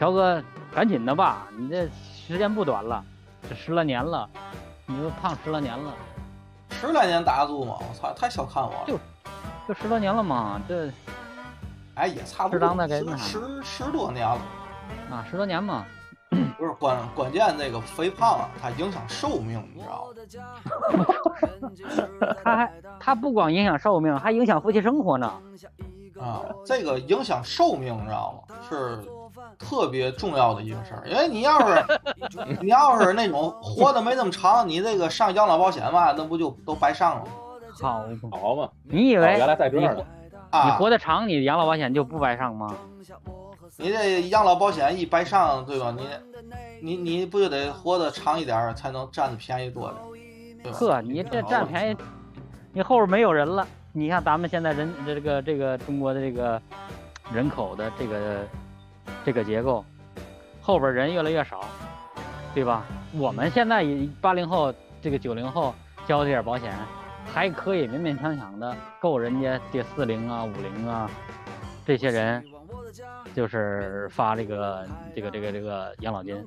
乔哥，赶紧的吧，你这时间不短了，这十来年了，你都胖十来年了，十来年打得住吗？我操，太小看我了。就就十多年了嘛，这哎，也差不适多，十十十多年了。啊十多年嘛，不是关关键，这个肥胖啊，它影响寿命，你知道吗？他还它不光影响寿命，还影响夫妻生活呢。啊，这个影响寿命，你知道吗？是特别重要的一个事儿。因为你要是你要是那种活的没那么长，你这个上养老保险吧，那不就都白上了吗？好，好嘛，你以为哦原来在这儿呢。啊你啊，活得长，你养老保险就不白上吗？你这养老保险一白上，对吧？你你你不就得活得长一点儿，才能占的便宜多点，对吧？呵，你这占便宜，你后边没有人了。你看咱们现在人这个这个中国的这个人口的这个这个结构，后边人越来越少，对吧？我们现在也八零后这个九零后交这点保险，还可以勉勉强强的够人家这四零啊五零啊这些人，就是发这个这个这个这个养老金。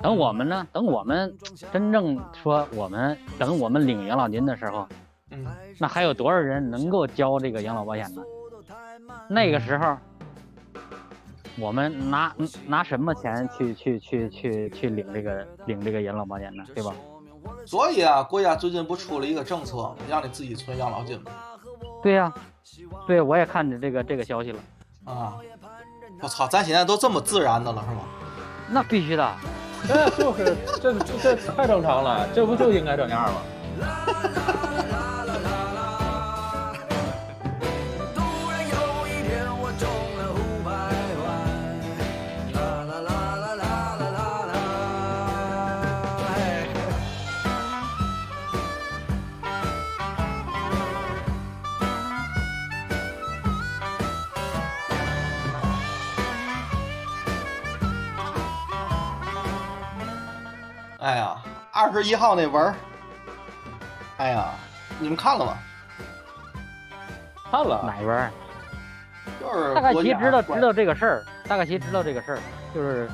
等我们呢，等我们真正说我们等我们领养老金的时候，嗯，那还有多少人能够交这个养老保险呢？那个时候，我们拿拿什么钱去去去去去领这个领这个养老保险呢？对吧？所以啊，国家最近不出了一个政策吗，让你自己存养老金吗？对呀、对，我也看着这个这个消息了。啊，我操，咱现在都这么自然的了，是吗？那必须的，这 就是这这这太正常了，这不就应该这样吗？二十一号那文儿，哎呀，你们看了吗？看了，哪一文儿？就是大概其知道知道这个事儿，大概其知道这个事儿，就是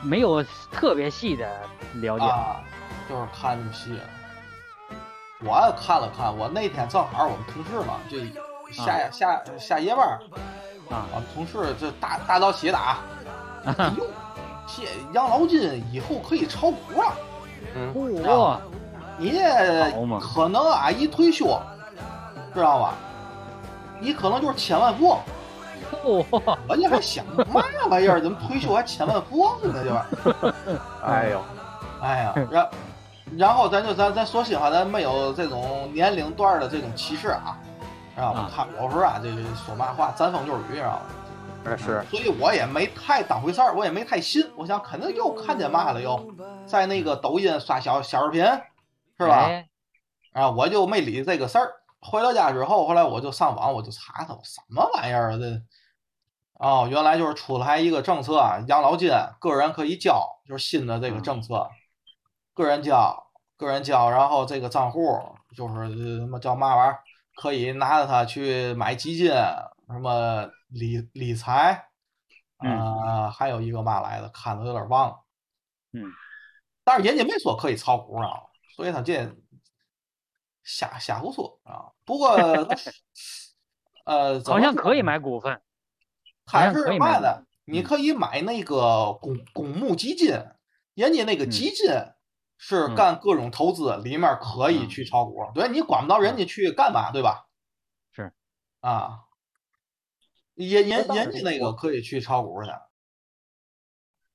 没有特别细的了解。啊，就是看那么细了。我也看了看，我那天正好我们同事嘛，就下、下下夜班儿，啊我们同事就大大早起的啊，哎呦，这养老金以后可以炒股啊！嗯，嚯、你这可能啊一退休，知道吧？你可能就是千万富翁。嚯、我这还想嘛玩意儿？怎么退休还千万富翁呢？对吧？哎呦，哎呀，然然后咱就咱咱说心里话，咱没有这种年龄段的这种歧视啊，知道吧啊？看有时候啊，这个说嘛话沾风就是雨，知道吧？那是所以我也没太当回事儿，我也没太信。我想肯定又看见嘛了，又在那个抖音刷小小视频，是吧？哎啊，我就没理这个事儿。回到家之后，后来我就上网，我就查他什么玩意儿啊这。哦，原来就是出台一个政策啊，养老金个人可以交，就是新的这个政策，个人交，个人交，然后这个账户就是呃什么叫嘛玩意儿，可以拿着它去买基金，什么理理财，啊、还有一个嘛来的，看的有点忘了。嗯，但是人家没说可以炒股啊，所以他这瞎瞎胡说啊。不过 呃，好像可以买股份。好它像可以买是嘛的？嗯你可以买那个公公募基金，人家那个基金是嗯干各种投资，里面可以嗯去炒股。对你管不到人家去干嘛，对吧？是啊，人人那人家那个可以去炒股去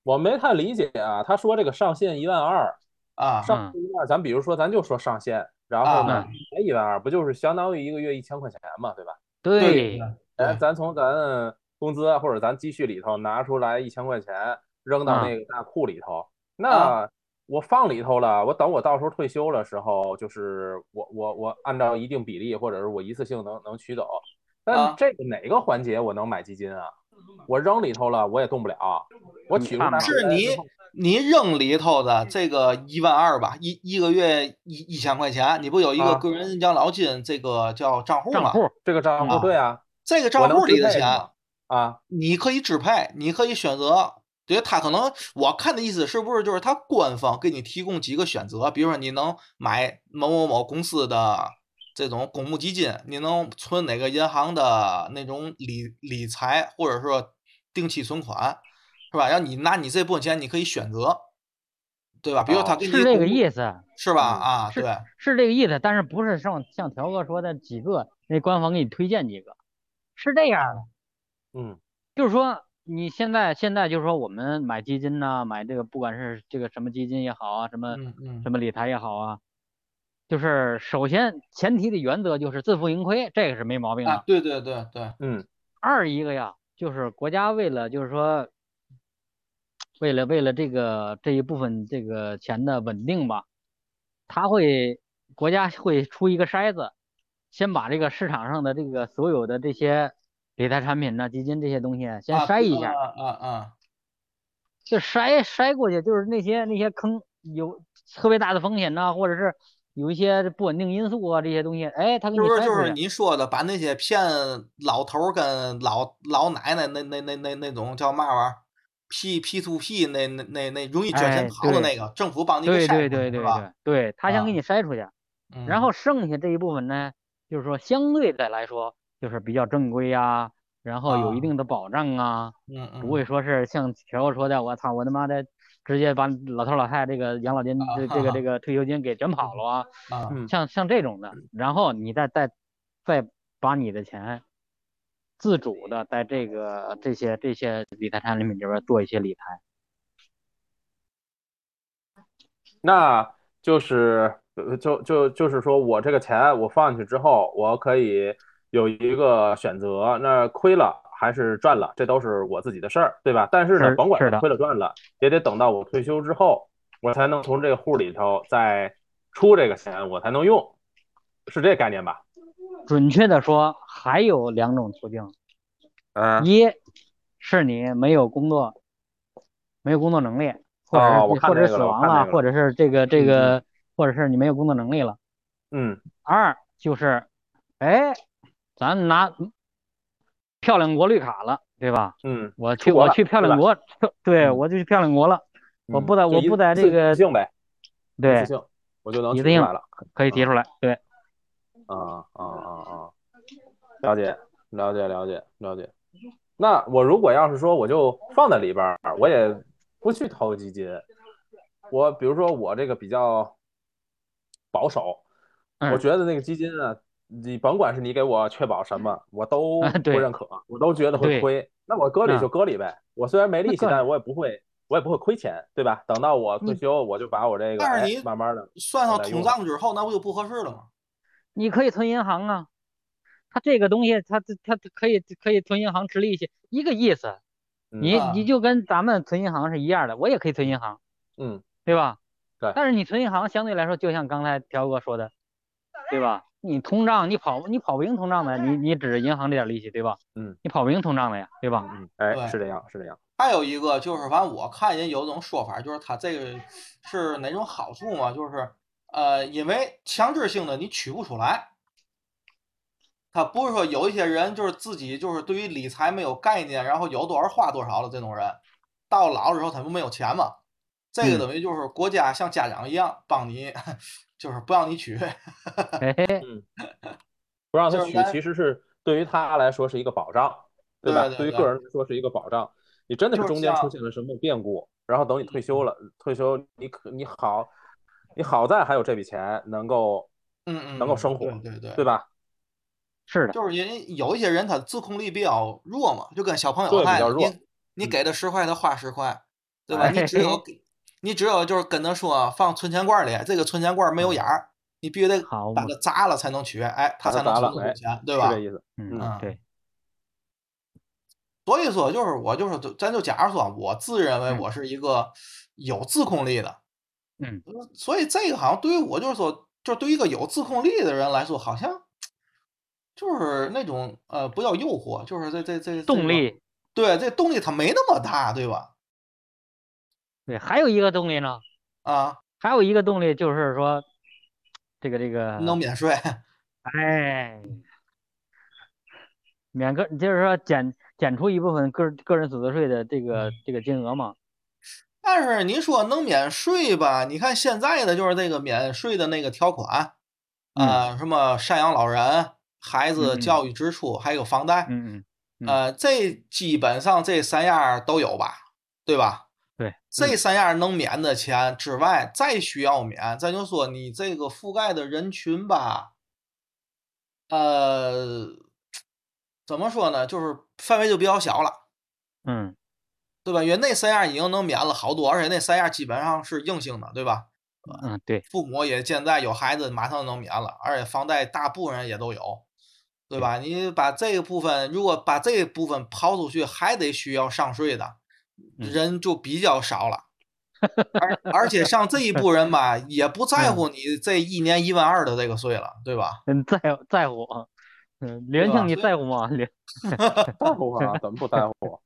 我没太理解啊。他说这个上限一万二，啊上限一万二，咱比如说咱就说上限，然后呢嗯才一万二，不就是相当于一个月一千块钱嘛，对吧？对，哎，咱从咱工资或者咱积蓄里头拿出来一千块钱，扔到啊那个大库里头，那我放里头了，我等我到时候退休的时候，就是我我我按照一定比例，或者是我一次性能能取走。啊但这个哪个环节我能买基金啊？我扔里头了，我也动不了。我取出来你看吧是你你扔里头的这个一万二吧，一一个月一一千块钱，你不有一个啊个人养老金这个叫账户吗？账户这个账户啊对啊这个账户里的钱啊，你可以支配，你可以选择对他可能我看的意思是不是就是他官方给你提供几个选择，比如说你能买某某某公司的这种公募基金，你能存哪个银行的那种理理财，或者说定期存款，是吧？然后你拿你这部分钱，你可以选择，对吧？比如他给你是这个意思，是吧？嗯啊，是对，是这个意思，但是不是像像条哥说的几个，那官方给你推荐几个，是这样的，嗯就是说你现在现在就是说我们买基金呐、买这个不管是这个什么基金也好啊，什么嗯嗯什么理财也好啊，就是首先前提的原则就是自负盈亏，这个是没毛病的。，啊对对对对，嗯二一个呀，就是国家为了就是说，为了为了这个这一部分这个钱的稳定吧，他会国家会出一个筛子，先把这个市场上的这个所有的这些理财产品呢、基金这些东西先啊筛一下，啊啊啊，就筛筛过去，就是那些那些坑有特别大的风险呐、或者是有一些不稳定因素啊这些东西，哎，他给是就是你筛出去。你说的把那些骗老头儿跟老老奶奶那那那那那种叫嘛玩意儿？P P to P 那那那那容易卷钱跑的那个，政府帮你给筛对对对是吧？对对，他想给啊你筛出去。然嗯后剩下这一部分呢，就是说相对的来说，就是比较正规呀，然后有一啊定的保障啊，嗯嗯，不会说是像条哥说的，我操，我他妈的直接把老头老太太这个养老金这这个这个退休金给卷跑了啊，像像这种的，然后你再再再把你的钱自主的在这个这些这些理财产品里边做一些理财。那就是呃就就就是说我这个钱我放进去之后，我可以有一个选择，那亏了还是赚了，这都是我自己的事儿，对吧？但是呢，甭管是亏了赚了，也得等到我退休之后，我才能从这个户里头再出这个钱，我才能用，是这概念吧？准确的说，还有两种途径，嗯，一是你没有工作，没有工作能力，或者是、或者死亡了，那个或者是这个这嗯个，或者是你没有工作能力了。嗯二就是，哎，咱拿漂亮国绿卡了，对吧？嗯，我去我去漂亮国，对嗯我就去漂亮国了，我嗯不在我不在这次个性呗，一对我就能一次性取出来了。可以提出来，对，啊啊啊啊！了解，了解，了解，了解。那我如果要是说我就放在里边儿，我也不去投基金，我比如说我这个比较保守，我嗯觉得那个基金啊，你甭管是你给我确保什么，我都不认可，我都觉得会亏。那我搁里嗯就搁里呗，我虽然没利息，但我也不会，我也不会亏钱，对吧？等到我退嗯休，我就把我这个哎但是你慢慢的算上通再用胀之后，那不就不合适了吗？你可以存银行啊，它这个东西它它它可以可以存银行吃利息，一个意思。你啊你就跟咱们存银行是一样的，我也可以存银行，嗯对吧？对但是你存银行相对来说，就像刚才条哥说的，对吧？你通胀你跑你跑不赢通胀的，你你指着银行这点利息，对吧？嗯你跑不赢通胀的呀，对吧？嗯，哎，对是这样，是这样。还有一个就是，反正我看人有种说法，就是他这个是哪种好处嘛？就是呃，因为强制性的你取不出来，他不是说有一些人就是自己就是对于理财没有概念，然后有多少花多少的这种人，到老了之后他不没有钱嘛？这个嗯等于就是国家像家长一样帮你，就是不让你取。嘿嘿，不让他取，其实是对于他来说是一个保障，对吧？对对对于个人来说是一个保障。你真的是中间出现了什么变故，然后等你退休了，退休你可你好，你好在还有这笔钱能够嗯嗯，嗯能够生活对对对，对吧？是的，就是因为有一些人他自控力比较弱嘛，就跟小朋友对比，较弱你你嗯给他十块，他花十块，对吧？哎你只有给你只有就是跟他说放存钱罐里，这个存钱罐没有眼儿，你必须得把它砸了才能取，哎，他才能存钱，对吧这？意思。嗯嗯对，所以说，就是我就是咱就假如说，我自认为嗯我是一个有自控力的，嗯，所以这个好像对于我就是说，就是对于一个有自控力的人来说，好像就是那种呃，不叫诱惑，就是这这这这个动力，对，这动力它没那么大，对吧？对，还有一个动力呢，啊，还有一个动力就是说，这个这个，能免税，哎，免个就是说减减出一部分个个人所得税的这个这个金额嘛。但是您说能免税吧？你看现在的就是这个免税的那个条款，啊、什么赡养老人、孩子教育支出，还有房贷，嗯嗯，嗯呃，这基本上这三样都有吧，对吧？对，这三样能免的钱之外，再需要免，咱就说你这个覆盖的人群吧，呃，怎么说呢？就是范围就比较小了。嗯对吧？因为那三样已经能免了好多，而且那三样基本上是硬性的，对吧？嗯，对，父母也现在有孩子，马上能免了，而且房贷大部分人也都有，对吧？你把这个部分，如果把这个部分抛出去，还得需要上税的嗯人就比较少了。而而且像这一步人吧，也不 在乎你这一年一万二的这个税了，对吧？嗯，在在乎，嗯，李元对吧庆你在乎吗？连，在乎啊？怎么不在乎？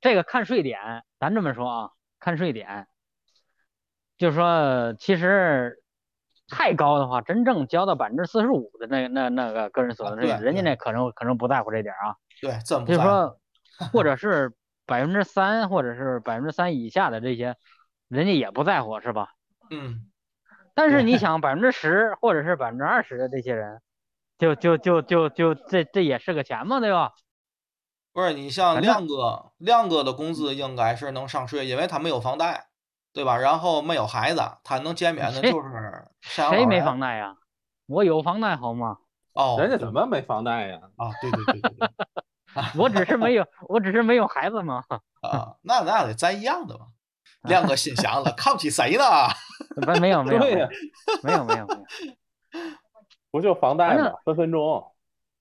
这个看税点，咱这么说啊，看税点，就是说，其实太高的话，真正交到百分之四十五的那那那个个人所得税，人家那可能可能不在乎这点儿啊，对，真不在乎。就是说，或者是百分之三，或者是百分之三以下的这些，人家也不在乎，是吧？嗯，但是你想，百分之十或者是百分之二十的这些人，就就就就就这这也是个钱嘛，对吧？不是你像亮哥，亮哥的工资应该是能上税，因为他没有房贷，对吧？然后没有孩子，他能减免的就是谁没房贷呀？我有房贷好吗？哦，人家怎么没房贷呀？啊？对对对对对 我只是没有，我只是没有孩子嘛。啊，那那得咱一样的嘛。亮哥心想了，看不起谁呢？不，没有没有，没有没有没有，不就房贷反正吗？分分钟。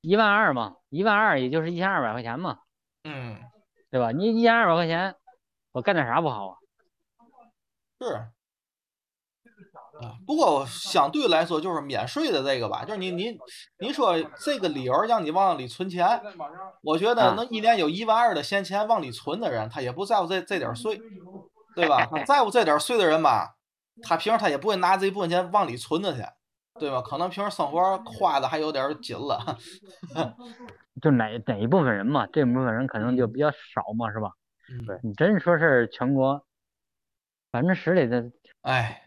一万二嘛，一万二也就是一千二百块钱嘛，嗯，对吧？你一千二百块钱，我干点啥不好啊？是。啊，不过相对来说，就是免税的这个吧，就是你你你说这个理由让你往里存钱，我觉得啊能一年有一万二的闲钱往里存的人，他也不在乎这这点儿税，对吧？他 在乎这点儿税的人吧，他平时他也不会拿这一部分钱往里存着去，对吧？可能平时生活花的还有点儿紧了，就哪哪一部分人嘛，这部分人可能就比较少嘛，是吧？嗯，对你真说是全国百分之十里的，哎，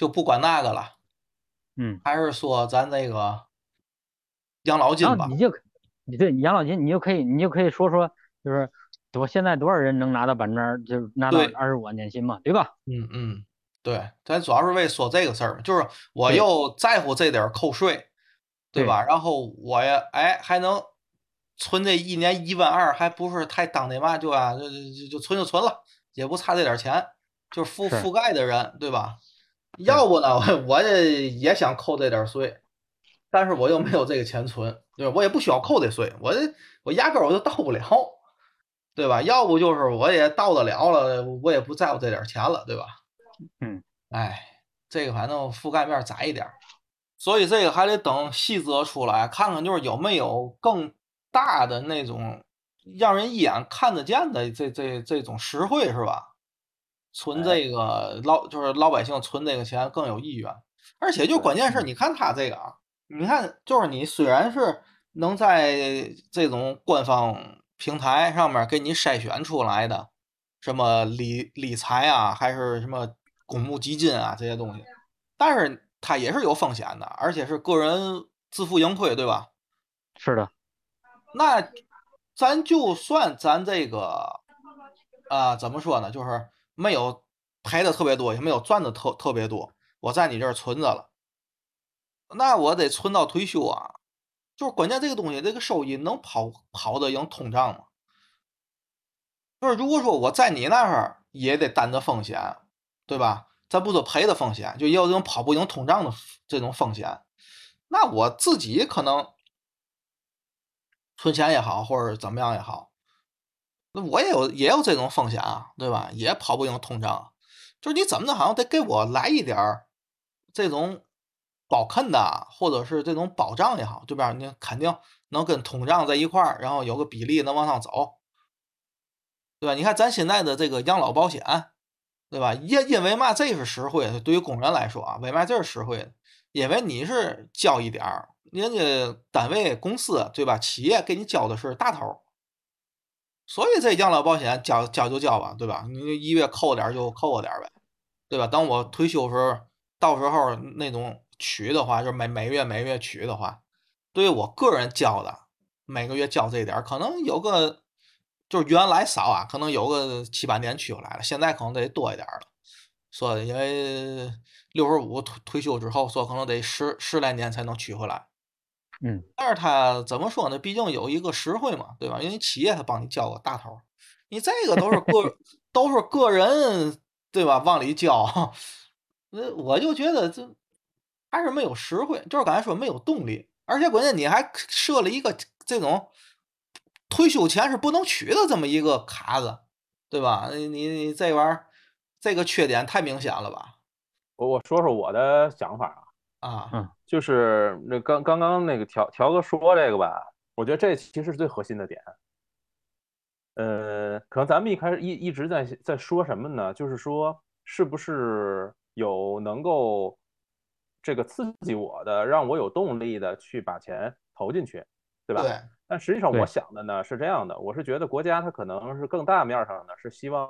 就不管那个了，嗯，还是说咱这个养老金吧你，就你对养老金，你就可以你就可以说说，就是多现在多少人能拿到百分之二，就是拿到二十五万年薪嘛，对吧？嗯嗯，对，咱主要是为说这个事儿，就是我又在乎这点儿扣税，对对吧？然后我也哎还能存这一年一万二，还不是太当那嘛，就啊就就就存就存了，也不差这点儿钱，就是。覆覆盖的人，对吧？要不呢，我我也也想扣这点儿税，但是我又没有这个钱存，对吧？我也不需要扣这税，我这我压根儿我就到不了，对吧？要不就是我也到得了了，我也不在乎这点儿钱了，对吧？嗯，哎，这个反正覆盖面儿窄一点儿，所以这个还得等细则出来，看看就是有没有更大的那种让人一眼看得见的这这这种实惠是吧？存这个老就是老百姓存这个钱更有意愿，而且就关键是，你看他这个啊，你看就是你虽然是能在这种官方平台上面给你筛选出来的，什么理理财啊，还是什么公募基金啊这些东西，但是它也是有风险的，而且是个人自负盈亏，对吧？是的，那咱就算咱这个啊、怎么说呢？就是没有赔的特别多，也没有赚的特特别多，我在你这儿存着了，那我得存到退休啊。就是关键这个东西，这个收益能跑跑得赢通胀吗？就是如果说我在你那儿也得担着风险，对吧？咱不说赔的风险，就也有这种跑不赢通胀的这种风险，那我自己可能存钱也好，或者怎么样也好，那我也有也有这种风险啊，对吧？也跑不赢通胀，就是你怎么的，好像得给我来一点儿这种保肯的，或者是这种保障也好，对吧？你肯定能跟通胀在一块儿，然后有个比例能往上走，对吧？你看咱现在的这个养老保险，对吧？因因为嘛这是实惠，对于工人来说啊，为嘛这是实惠的？因为你是交一点儿，人家单位、公司对吧？企业给你交的是大头，所以这养老保险交交就交吧，对吧？你一月扣点就扣点呗，对吧？等我退休时候，到时候那种取的话，就是每每月每月取的话，对于我个人交的，每个月交这点，可能有个就是原来少啊，可能有个七八年取回来了，现在可能得多一点儿了。说因为六十五退退休之后，说可能得十十来年才能取回来。嗯，但是他怎么说呢？毕竟有一个实惠嘛，对吧？因为企业他帮你交个大头儿，你这个都是个都是个人，对吧？往里交，那我就觉得这还是没有实惠，就是刚才说没有动力，而且关键你还设了一个这种退休前是不能取的这么一个卡子，对吧？你你你这玩意儿，这个缺点太明显了吧？我我说说我的想法啊。啊，嗯就是那刚刚刚那个条条哥说这个吧，我觉得这其实是最核心的点。呃，可能咱们一开始一一直在在说什么呢？就是说是不是有能够这个刺激我的，让我有动力的去把钱投进去，对吧？对，但实际上我想的呢是这样的，我是觉得国家它可能是更大面儿上呢是希望，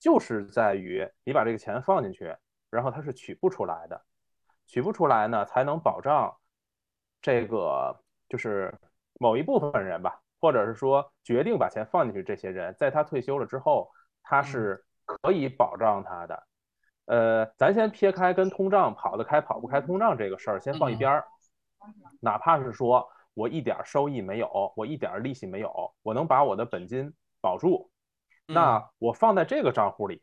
就是在于你把这个钱放进去，然后它是取不出来的。取不出来呢，才能保障这个就是某一部分人吧，或者是说决定把钱放进去这些人，在他退休了之后，他是可以保障他的。呃，咱先撇开跟通胀跑得开跑不开通胀这个事儿，先放一边儿。哪怕是说我一点收益没有，我一点利息没有，我能把我的本金保住，那我放在这个账户里，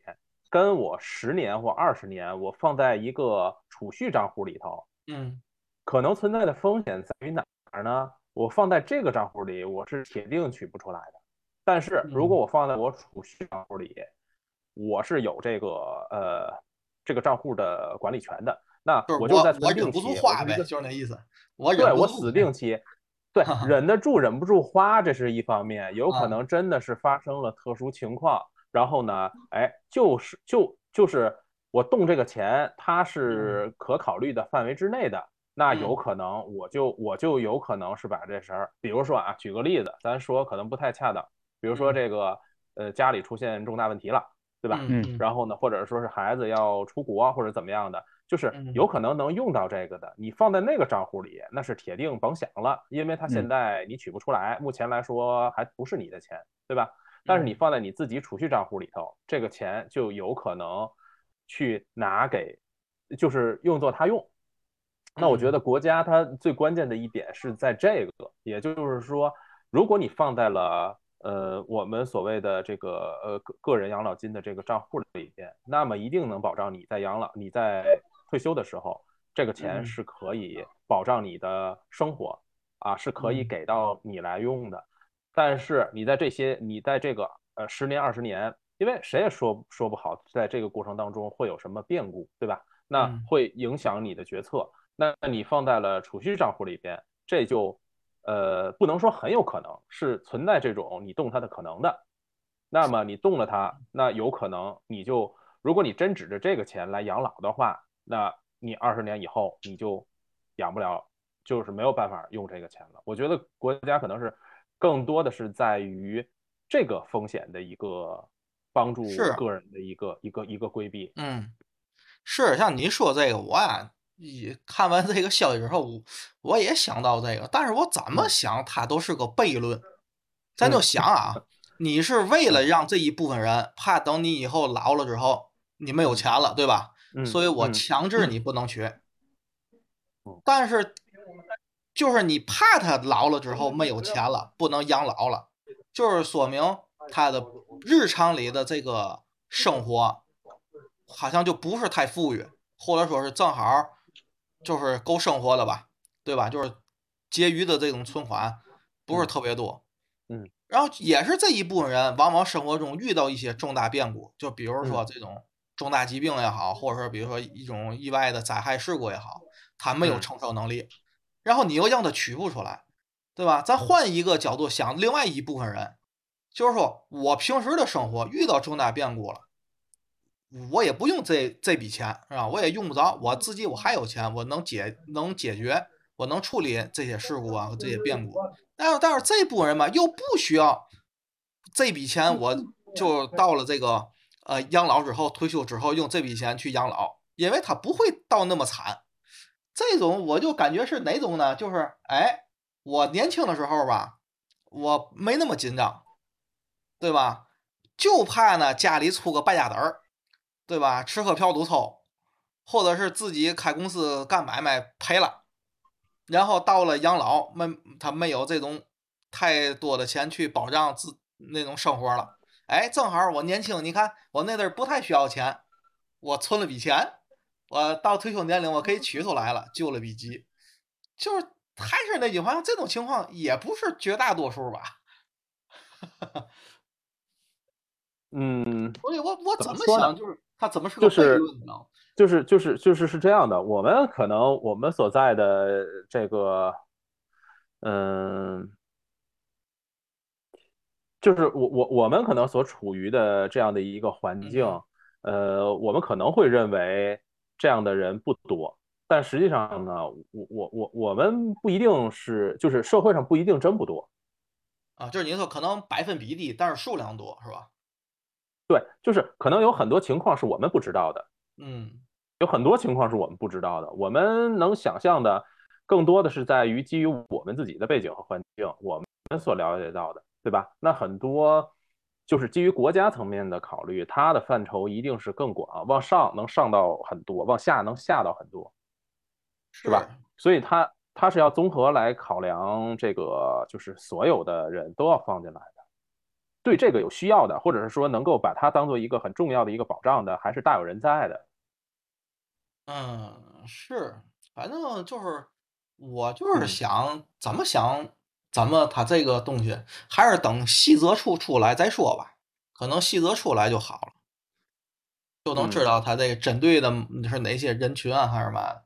跟我十年或二十年我放在一个储蓄账户里头，嗯可能存在的风险在于哪儿呢？我放在这个账户里，我是铁定取不出来的。但是如果我放在我储蓄账户里，我是有这个呃这个账户的管理权的。那就是我我就在存定期，就是那意思。我对我死定期，对 忍得住忍不住花，这是一方面，有可啊能真的是发生了特殊情况，然后呢，哎，就是就就是我动这个钱，它是可考虑的范围之内的，那有嗯。可能我就我就有可能是把这事儿，比如说啊，举个例子，咱说可能不太恰当，比如说嗯。这个呃家里出现重大问题了，对吧？嗯嗯然后呢，或者说是孩子要出国或者怎么样的，就是嗯。有可能能用到这个的，你放在那个账户里，那是铁定甭想了，因为它现嗯。在你取不出来，目前来说还不是你的钱，对吧？但是你嗯放在你自己储蓄账户里头，这个钱就有可能去拿给，就是用作他用。那我觉得国家它最关键的一点是在这个，也就是说，如果你放在了呃我们所谓的这个呃个个人养老金的这个账户里边，那么一定能保障你在养老你在退休的时候，这个钱嗯是可以保障你的生活啊，是可以嗯给到你来用的。但是你在这些你在这个呃十年二十年，因为谁也说说不好，在这个过程当中会有什么变故，对吧？那嗯会影响你的决策。那你放在了储蓄账户里边，这就呃不能说很有可能是存在这种你动它的可能的。那么你动了它，那有可能你就如果你真指着这个钱来养老的话，那你二十年以后你就养不了，就是没有办法用这个钱了。我觉得国家可能是更多的是在于这个风险的一个帮助是个人的一个一个一个规避。嗯，是像你说这个，我呀，一看完这个消息之后，我我也想到这个，但是我怎么嗯想，它都是个悖论。咱就嗯想啊，你是为了让这一部分人怕等你以后老了之后你没有钱了，对吧？嗯，所以我嗯强制你不能取嗯。但是就是你怕他老了之后没有钱了，不能养老了，就是说明他的日常里的这个生活好像就不是太富裕，或者说是正好就是够生活的吧，对吧？就是结余的这种存款不是嗯特别多。嗯，然后也是这一部分人，往往生活中遇到一些重大变故，就比如说嗯这种重大疾病也好，或者说比如说一种意外的灾害事故也好，他没有嗯承受能力，然后你又让他取不出来，对吧？咱换一个角度想，另外一部分人，就是说我平时的生活遇到重大变故了，我也不用这这笔钱，是吧？我也用不着，我自己我还有钱，我能解能解决，我能处理这些事故啊这些变故。但是但是这部分人吧，又不需要这笔钱，我就到了这个呃养老之后，退休之后用这笔钱去养老，因为他不会到那么惨。这种我就感觉是哪种呢？就是哎，我年轻的时候吧，我没那么紧张，对吧？就怕呢家里出个败家子儿，对吧？吃喝嫖赌抽，或者是自己开公司干买卖赔了，然后到了养老，没他没有这种太多的钱去保障自那种生活了。哎，正好我年轻，你看我那阵儿不太需要钱，我存了笔钱，我到退休年龄我可以取出来了，救了笔急。就是还是那句话，这种情况也不是绝大多数吧。嗯，所以我我怎么想，就是他怎么是个悖就是论呢？就是就是就是是这样的，我们可能我们所在的这个，嗯，就是我我我们可能所处于的这样的一个环境，呃，我们可能会认为这样的人不多，但实际上呢，我我我我们不一定是，就是社会上不一定真不多，啊，就是您说可能百分比低，但是数量多，是吧？对，就是可能有很多情况是我们不知道的。嗯有很多情况是我们不知道的，我们能想象的更多的是在于基于我们自己的背景和环境，我们所了解到的，对吧？那很多就是基于国家层面的考虑，它的范畴一定是更广，往上能上到很多，往下能下到很多，是吧？所以它它是要综合来考量这个，就是所有的人都要放进来的。对这个有需要的，或者是说能够把它当做一个很重要的一个保障的，还是大有人在的。嗯，是，反正就是我就是嗯想怎么想，怎么他这个东西还是等细则出出来再说吧，可能细则出来就好了，就能知嗯道他这个针对的是哪些人群啊，还是嘛的。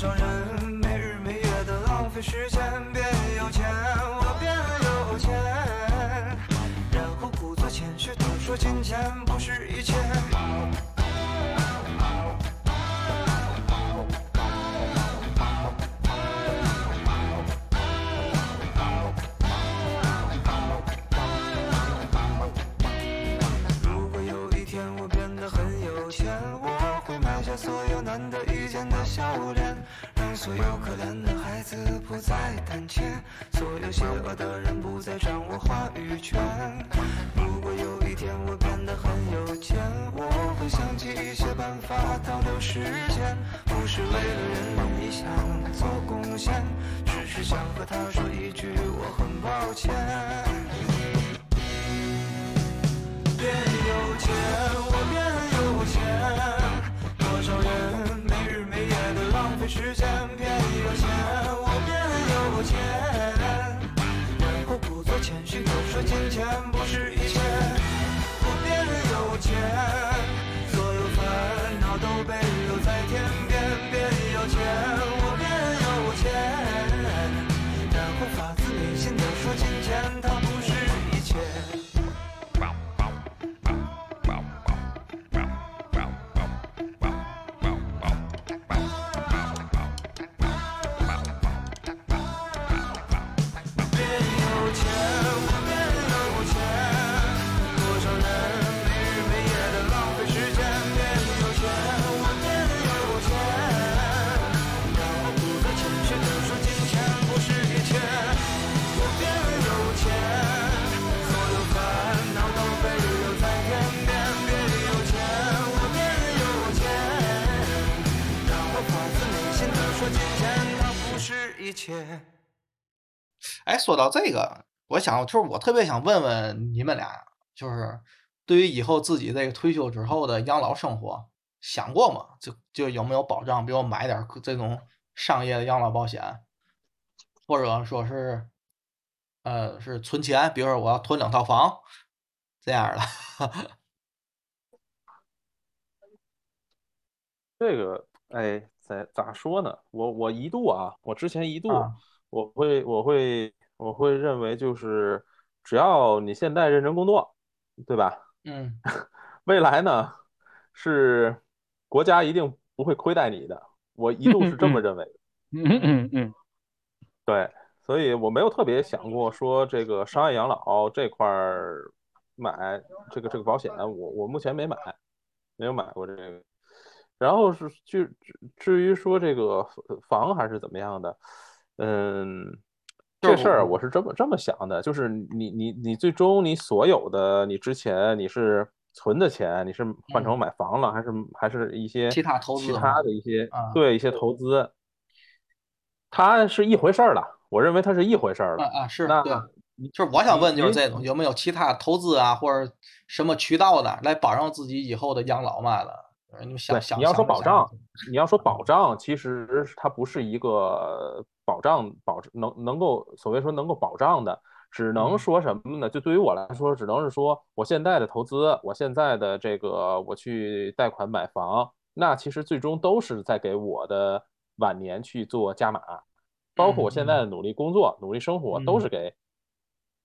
少人没日没夜的浪费时间。变有钱，我变有钱，然后故作谦虚地说金钱不是一切。如果有一天我变得很有钱，我会买下所有难得一见的笑脸，所有可怜的孩子不再胆怯，所有邪恶的人不再掌握话语权。如果有一天我变得很有钱，我会想起一些办法倒流时间，不是为了人民理想做贡献，只是想和他说一句我很抱歉。变有钱，我变有钱，多少人时间。变有钱，我变有钱，然后故作谦虚地说金钱不是一切。哎，说到这个，我想就是我特别想问问你们俩，就是对于以后自己这个退休之后的养老生活，想过吗？就就有没有保障？比如买点这种商业的养老保险，或者说是，呃，是存钱，比如说我要囤两套房这样的。这个，哎，咋咋说呢？我我一度啊，我之前一度啊我会我会我会认为就是只要你现在认真工作，对吧？嗯 未来呢是国家一定不会亏待你的。我一度是这么认为的。嗯嗯嗯对，所以我没有特别想过说这个商业养老这块儿买这个这个保险，我我目前没买，没有买过这个。然后是至至至于说这个房还是怎么样的，嗯，这事儿我是这么这么想的，就是你你你最终你所有的你之前你是存的钱，你是换成买房了，还是还是一些嗯其他投资其他的一些啊对一些投资，它是一回事儿了，我认为它是一回事儿啊了。啊是那对，就是我想问就是这种有没有其他投资啊，或者什么渠道的来保障自己以后的养老嘛的？呃你们想，想你要说保障，你要说保障，其实它不是一个保障保能能够所谓说能够保障的，只能嗯说什么呢？就对于我来说，只能是说我现在的投资，我现在的这个我去贷款买房，那其实最终都是在给我的晚年去做加码，包括我现在的努力工作、努力生活，都是给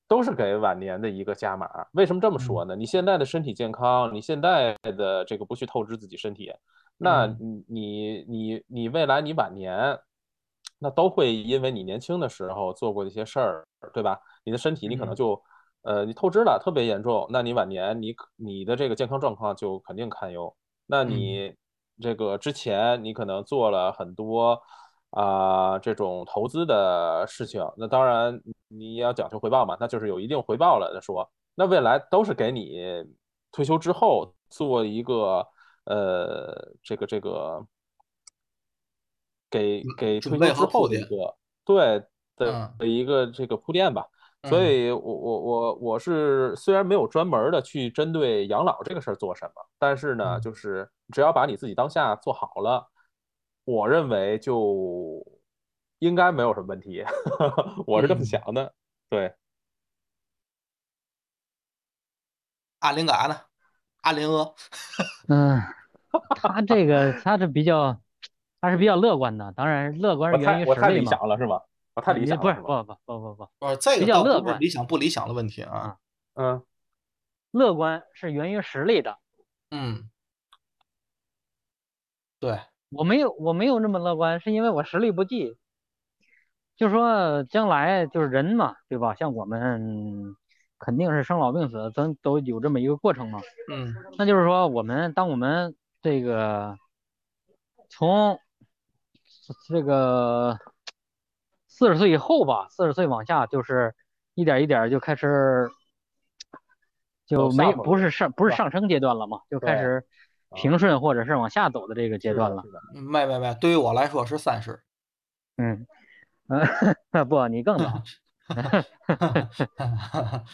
都是给晚年的一个加码。为什么这么说呢？你现在的身体健康，你现在的这个不去透支自己身体，那你你你未来你晚年，那都会因为你年轻的时候做过的一些事儿，对吧？你的身体你可能嗯就呃你透支了，特别严重，那你晚年你你的这个健康状况就肯定堪忧。那你这个之前你可能做了很多啊、这种投资的事情，那当然你也要讲求回报嘛，那就是有一定回报了再说。那未来都是给你退休之后做一个呃这个这个给给退休之后的一个对的嗯的一个这个铺垫吧。所嗯以我我我我是虽然没有专门的去针对养老这个事儿做什么，但是呢，嗯就是只要把你自己当下做好了，我认为就应该没有什么问题。我是这么嗯想的。对，阿林嘎呢？阿林鹅，嗯，他这个他是比较，他是比较乐观的，当然乐观是源于太我太理实力嘛。想了是吧？我太理想不是？不不不不不，不比个倒不是较乐观理想不理想的问题啊。嗯乐观是源于实力的。嗯，对，我没有我没有那么乐观，是因为我实力不济。就说将来就是人嘛，对吧？像我们肯定是生老病死，咱都有这么一个过程嘛。嗯那就是说，我们当我们这个从这个四十岁以后吧，四十岁往下，就是一点一点就开始就没不是上不是上升阶段了嘛，就开始啊平顺或者是往下走的这个阶段了。没没没，对于我来说是三十。嗯，呃，不，你更早。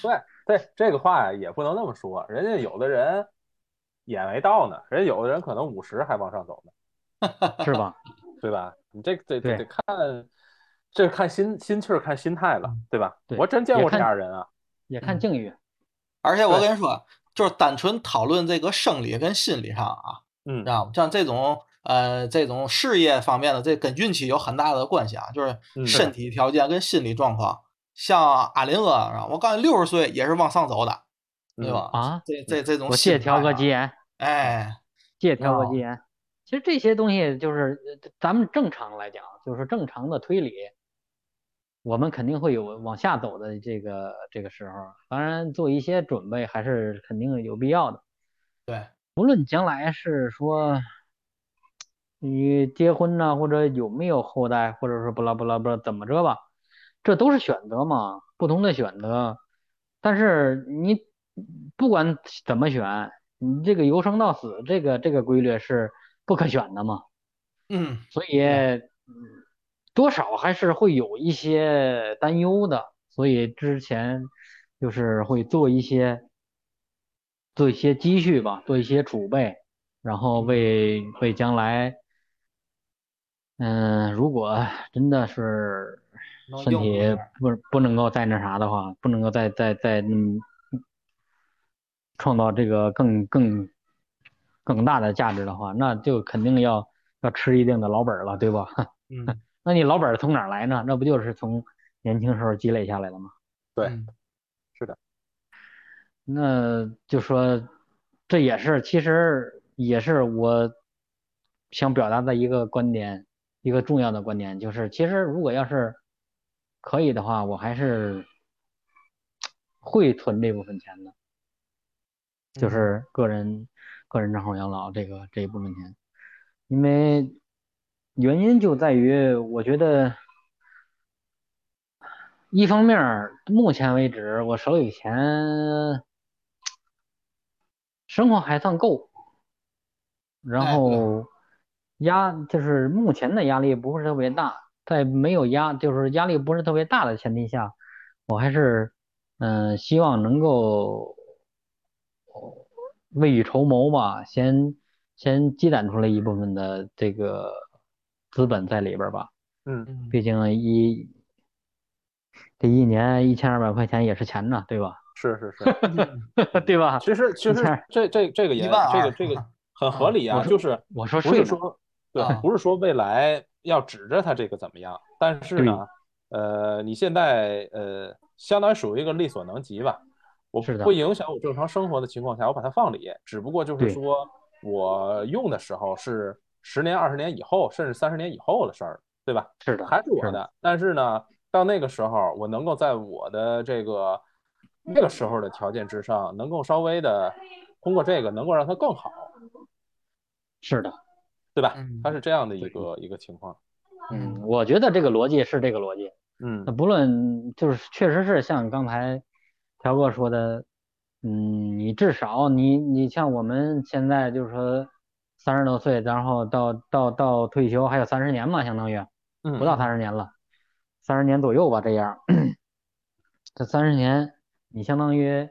对对，这个话呀也不能那么说，人家有的人也没到呢，人家有的人可能五十还往上走呢，是吧？对吧？你这得得得看，这看心心气儿，看心态了，对吧？对我真见过这样的人啊，也看嗯境遇。而且我跟你说，就是单纯讨论这个生理跟心理上啊，嗯知道吗？像这种呃这种事业方面的，这跟运气有很大的关系啊，就是嗯身体条件跟心理状况。像阿林哥，啊我告诉你，六十岁也是往上走的，对嗯吧？啊这这这种我借心调个态啊吉言，哎，谢调个哦吉言。其实这些东西就是呃咱们正常来讲，就是正常的推理，我们肯定会有往下走的这个这个时候。当然，做一些准备还是肯定有必要的。对，无论将来是说你结婚呐、或者有没有后代，或者说不拉不拉不拉怎么着吧，这都是选择嘛，不同的选择。但是你不管怎么选，你这个由生到死，这个这个规律是不可选的嘛。嗯，所以，嗯多少还是会有一些担忧的，所以之前就是会做一些做一些积蓄吧，做一些储备，然后为为将来，嗯，如果真的是身体不不能够再那啥的话，不能够再再再嗯创造这个更更更大的价值的话，那就肯定要要吃一定的老本儿了，对吧？嗯，那你老本儿从哪儿来呢？那不就是从年轻时候积累下来的吗？对是的那就说这也是其实也是我想表达的一个观点，一个重要的观点，就是其实如果要是可以的话，我还是会存这部分钱的，就嗯是个人个人账户养老这个这一部分钱，因为原因就在于我觉得。一方面儿，目前为止我手里钱生活还算够，然后压就是目前的压力不是特别大，在没有压就是压力不是特别大的前提下，我还是嗯、呃希望能够哦未雨绸缪嘛，先先积攒出来一部分的这个资本在里边儿吧。嗯嗯毕竟一这一年一千二百块钱也是钱呐，对吧？是 是是，对吧？其实其实这这这个也一万这个这个很合理啊，就是我说不是说对啊，不是说未来要指着它这个怎么样，但是呢，呃，你现在呃，相当于属于一个力所能及吧，我不影响我正常生活的情况下，我把它放里，只不过就是说我用的时候是十年、二十年以后，甚至三十年以后的事儿，对吧？是的，还是我是的，但是呢，到那个时候，我能够在我的这个那个时候的条件之上，能够稍微的通过这个，能够让它更好，是的，对吧嗯？它是这样的一个一个情况。嗯，我觉得这个逻辑是这个逻辑。嗯那不论就是确实是像刚才条哥说的，嗯，你至少你你像我们现在就是说三十多岁，然后到到到退休还有三十年嘛，相当于嗯，不到三十年了，三十年左右吧，这样。这三十年，你相当于，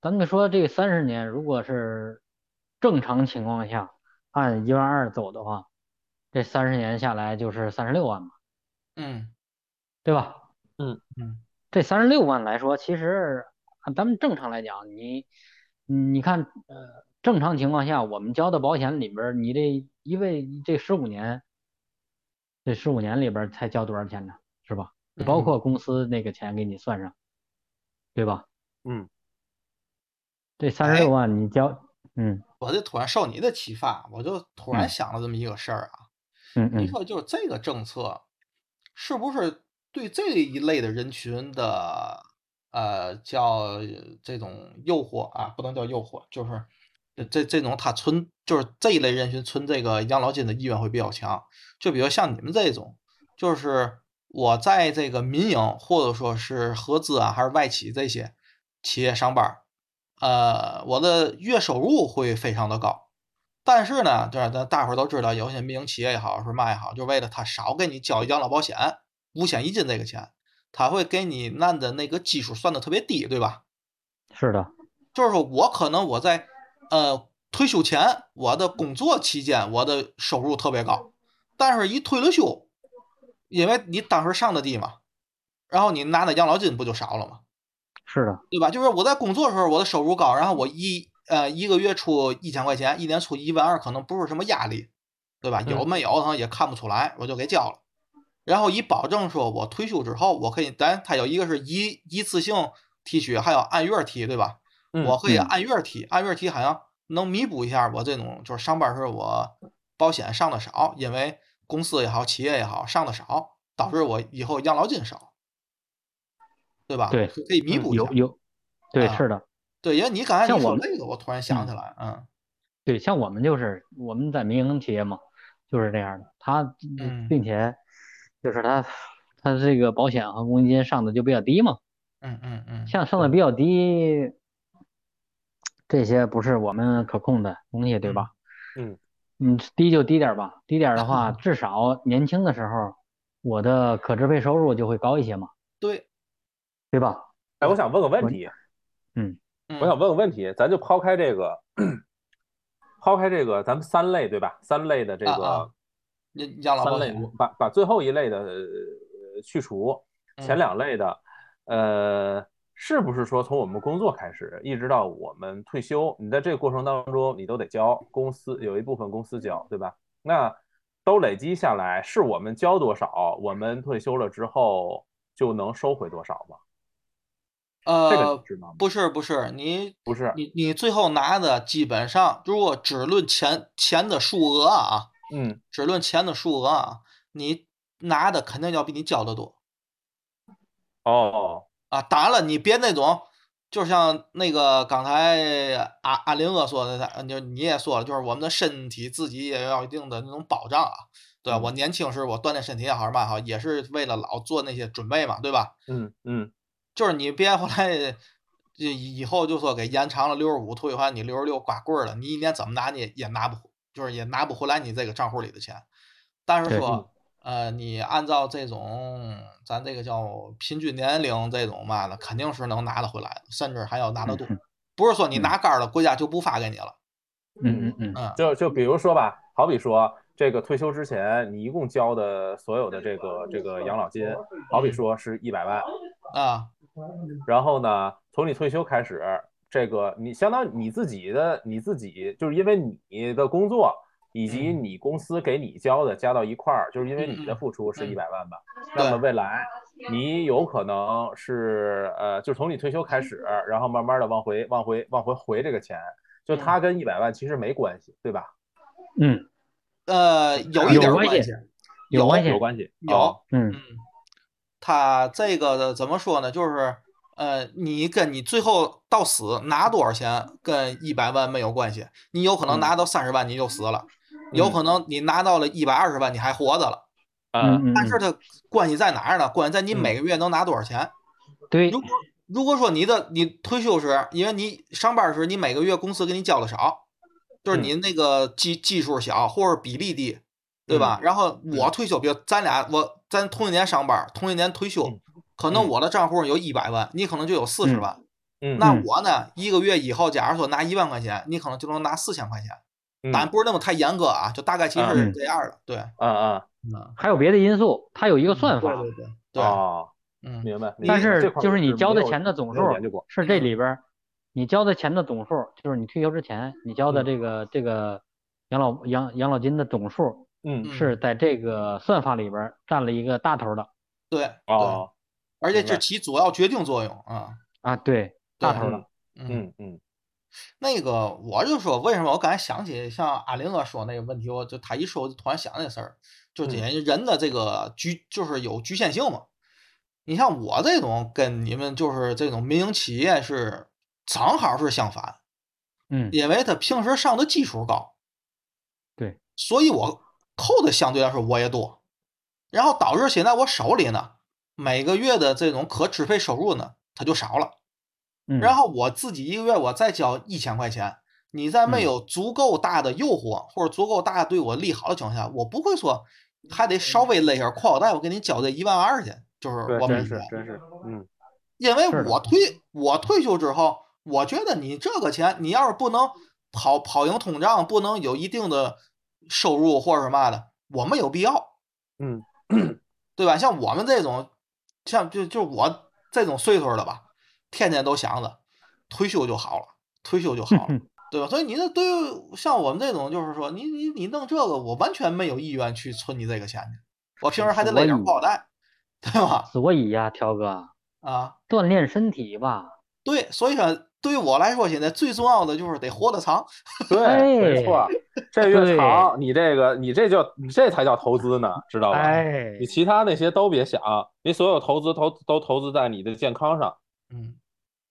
咱们说这三十年，如果是正常情况下按一万二走的话，这三十年下来就是三十六万嘛，嗯对吧？嗯这三十六万来说，其实按咱们正常来讲，你你看，呃，正常情况下，我们交的保险里边，你这一位这十五年，这十五年里边才交多少钱呢？是吧？包括公司那个钱给你算上，对吧？嗯这三十六万你交，嗯我就突然受你的启发，我就突然嗯想了这么一个事儿啊。嗯嗯，你说就是这个政策，是不是对这一类的人群的呃叫这种诱惑啊，不能叫诱惑，就是这这种他存就是这一类人群存这个养老金的意愿会比较强。就比如像你们这种，就是我在这个民营或者说是合资啊还是外企这些企业上班，呃，我的月收入会非常的高。但是呢，这咱大伙儿都知道，有些民营企业也好，是嘛也好，就为了他少给你交养老保险五险一金这个钱，他会给你按的那个基数算的特别低，对吧？是的，就是说我可能我在呃退休前，我的工作期间我的收入特别高，但是一退了休，因为你当时上的低嘛，然后你拿的养老金不就少了吗？是的，对吧？就是我在工作的时候，我的收入高，然后我一呃一个月出一千块钱，一年出一万二，可能不是什么压力，对吧？有嗯没有可能也看不出来，我就给交了。然后以保证说我退休之后，我可以，咱它有一个是一一次性提取，还有按月提，对吧？嗯我可以嗯按月提，按月提好像能弥补一下我这种就是上班时候我保险上的少，因为公司也好，企业也好上的少，导致我以后养老金少，对吧？对可以弥嗯补一下。有有，对，啊是的，对，因为你刚才像我们你说这个，我突然想起来，嗯对，像我们就是我们在民营企业嘛，就是这样的，他嗯并且就是他他这个保险和公积金上的就比较低嘛，嗯嗯嗯，像上的比较低，这些不是我们可控的东西，对吧？嗯嗯，低就低点儿吧，低点儿的话，至少年轻的时候我的可支配收入就会高一些嘛，对，对吧？哎，我想问个问题，嗯我想问个问题，咱就抛开这个，抛开这个，咱们三类对吧？三类的这个、养老三类保险，，把把最后一类的呃去除，前嗯两类的，呃，是不是说从我们工作开始，一直到我们退休，你在这个过程当中，你都得交公司有一部分公司交，对吧？那都累积下来，是我们交多少，我们退休了之后就能收回多少吗？这个呃你，知道吗？不是不是，你不是，你你最后拿的基本上，如果只论钱钱的数额啊，嗯只论钱的数额啊，你拿的肯定要比你交的多哦，啊。当然了，你别那种，就像那个刚才阿阿林哥说的，他就你也说了，就是我们的身体自己也要有一定的那种保障啊。对吧？嗯我年轻时我锻炼身体也好是嘛好，也是为了老做那些准备嘛，对吧？嗯嗯就是你别后来就以后就说给延长了六十五退还你六十六刮棍儿了，你一年怎么拿你也拿不回，就是也拿不回来你这个账户里的钱。但是说，呃，你按照这种咱这个叫平均年龄这种嘛的，肯定是能拿得回来的，甚至还要拿得多。不是说你拿杆儿了，国家就不发给你了。嗯嗯嗯，嗯，就就比如说吧，好比说这个退休之前，你一共交的所有的这个这个养老金，好比说是一百万，啊，然后呢，从你退休开始，这个你相当于你自己的你自己，就是因为你的工作以及嗯。你公司给你交的加到一块儿，就是因为你的付出是嗯。一百万吧。那么未来你有可能是呃，就从你退休开始，然后慢慢的往回往回往回回这个钱，就嗯。它跟一百万其实没关系，对吧？嗯。呃，有一有关系点关系，有关系有关系，有哦。嗯嗯，他这个的怎么说呢？就是呃，你跟你最后到死拿多少钱跟一百万没有关系，你有可能嗯。拿到三十万你就死了，有嗯。可能你拿到了一百二十万你还活着了，嗯但是它关系在哪儿呢？关系在你嗯。每个月能拿多少钱。对。如果如果说你的你退休时，因为你上班时你每个月公司给你交的少，就是嗯。你那个基基数小或者比例低，对吧？然后我退休，比如咱俩我咱同一年上班，同一年退休嗯，可能嗯。我的账户有一百万，你可能就有四十嗯万。嗯，那嗯。我呢，一个月以后，假如说拿一万块钱，你可能就能拿四千块钱，嗯。当然不是那么太严格啊，就大概其实是嗯这样的。对，嗯嗯嗯，还有别的因素，它有一个算法，对对对对，哦，嗯，明白。但是就是你交的钱的总数是这里边你交的钱的总数，就是你退休之前你交的嗯。这个这个养老养养老金的总数嗯。嗯是在这个算法里边占了一个大头的对。对，哦，而且这起主要决定作用啊。啊，对，大头的，嗯，嗯嗯那个我就说，为什么我刚才想起像阿林哥说那个问题，我就他一说，我就突然想那事儿，就这些人的这个局就是有局限性嘛。你像我这种跟你们就是这种民营企业是正好是相反，嗯，因为他平时上的基数高，对，所以我扣的相对来说我也多，然后导致现在我手里呢每个月的这种可支配收入呢它就少了。嗯，然后我自己一个月我再交一千块钱，你在没嗯。有足够大的诱惑或者足够大对我利好的情况下，我不会说还得稍微勒一下裤腰带，我给你交这一万二去，就是我每月，是真是，嗯。因为我退我退休之后，我觉得你这个钱，你要是不能跑跑赢通胀，不能有一定的收入或者什么的，我没有必要，嗯。对吧？像我们这种，像就就我这种岁数的吧，天天都想着退休就好了，退休就好了，对吧？所以你这对于像我们这种，就是说你你你弄这个，我完全没有意愿去存你这个钱去，我平时还得勒点裤腰带，对吧？所以呀，条哥，啊，锻炼身体吧，对，所以说对于我来说，现在最重要的就是得活得长。对，没错哎，这越长，你这个你这叫你这才叫投资呢，知道吧？哎你，其他那些都别想，你所有投资投都投资在你的健康上。嗯，